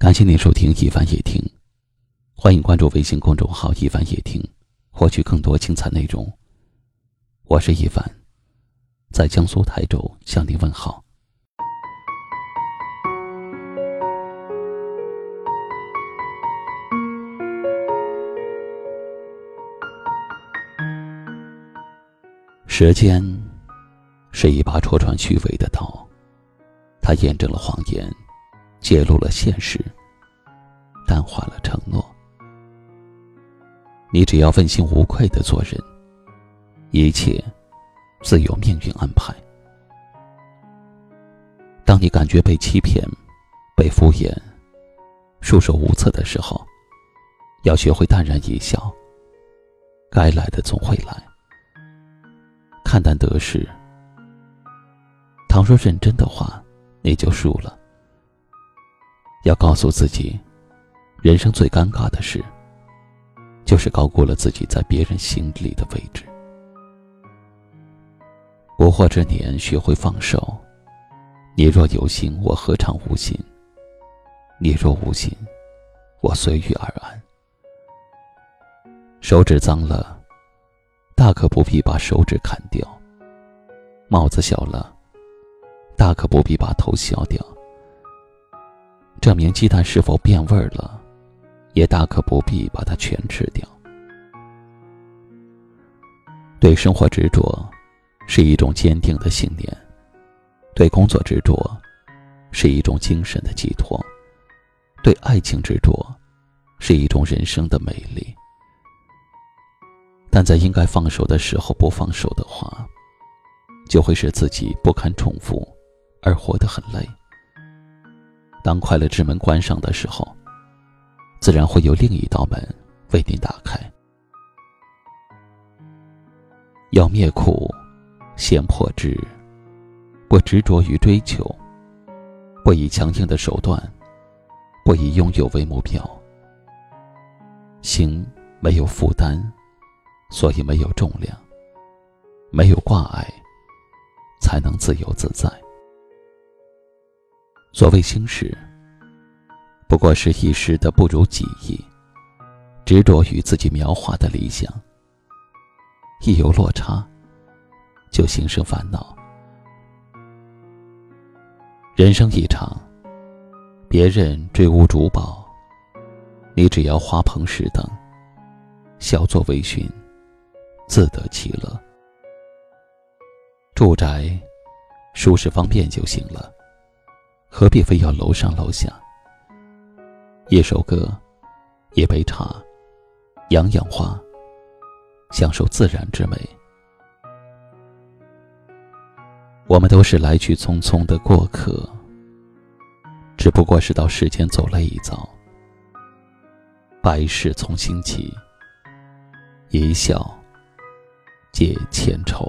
感谢您收听一凡夜听，欢迎关注微信公众号“一凡夜听”，获取更多精彩内容。我是一凡，在江苏台州向您问好。时间是一把戳穿虚伪的刀，它验证了谎言。揭露了现实，淡化了承诺。你只要问心无愧的做人，一切自有命运安排。当你感觉被欺骗、被敷衍、束手无策的时候，要学会淡然一笑。该来的总会来，看淡得失。倘若认真的话，你就输了。要告诉自己，人生最尴尬的事，就是高估了自己在别人心里的位置。不惑之年，学会放手。你若有心，我何尝无心？你若无心，我随遇而安。手指脏了，大可不必把手指砍掉；帽子小了，大可不必把头削掉。证明鸡蛋是否变味了，也大可不必把它全吃掉。对生活执着，是一种坚定的信念；对工作执着，是一种精神的寄托；对爱情执着，是一种人生的美丽。但在应该放手的时候不放手的话，就会使自己不堪重负，而活得很累。当快乐之门关上的时候，自然会有另一道门为您打开。要灭苦，先破执。不执着于追求，不以强硬的手段，不以拥有为目标。心没有负担，所以没有重量。没有挂碍，才能自由自在。所谓心事，不过是一时的不如己意，执着于自己描画的理想，一有落差，就心生烦恼。人生一场，别人追屋逐宝，你只要花棚石等，小作微醺，自得其乐。住宅舒适方便就行了。何必非要楼上楼下？一首歌，一杯茶，养养花，享受自然之美。我们都是来去匆匆的过客，只不过是到世间走了一遭。百事从心起，一笑解千愁。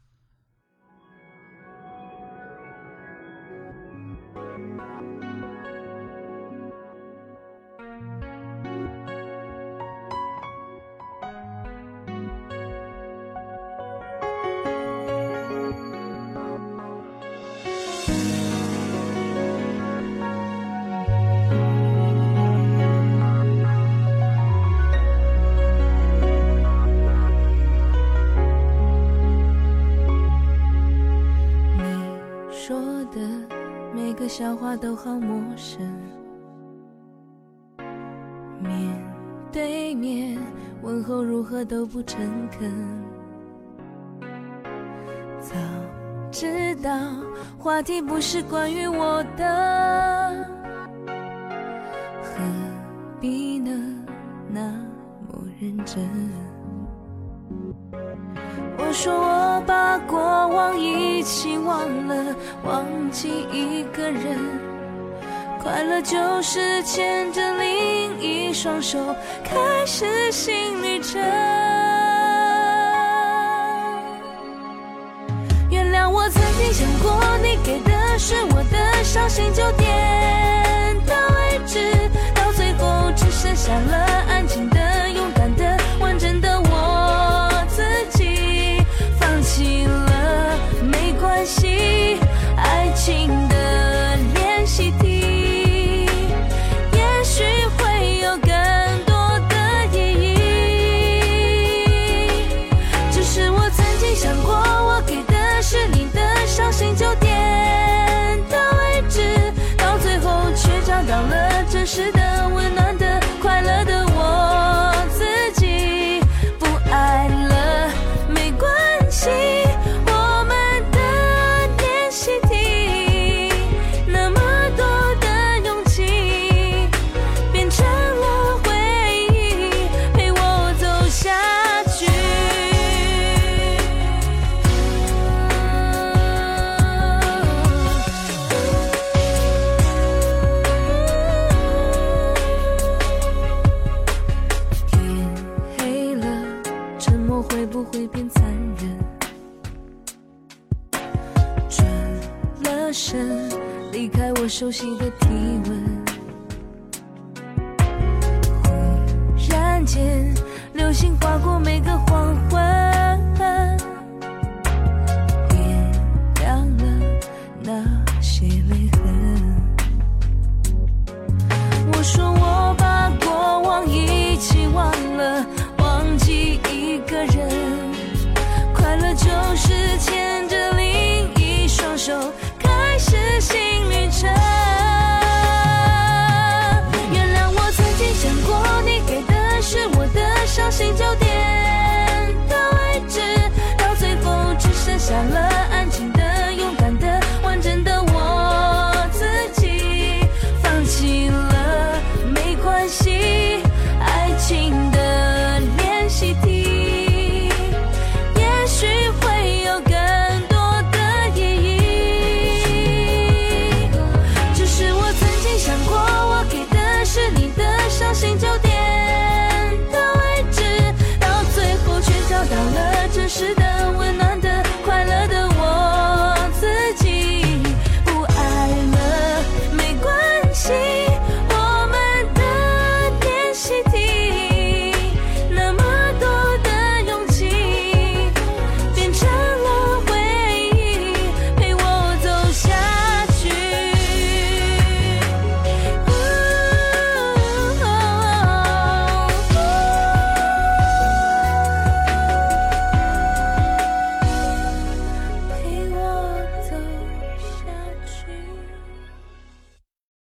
个笑话都好陌生，面对面问候如何都不诚恳。早知道话题不是关于我的，何必呢那么认真？我说我把过往一起忘了，忘记一个人，快乐就是牵着另一双手，开始新旅程。原谅我曾经想过，你给的是我的伤心，就点到为止，到最后只剩下了身，离开我熟悉的体温。忽然间，流星划过每个黄昏，点亮了那些泪痕。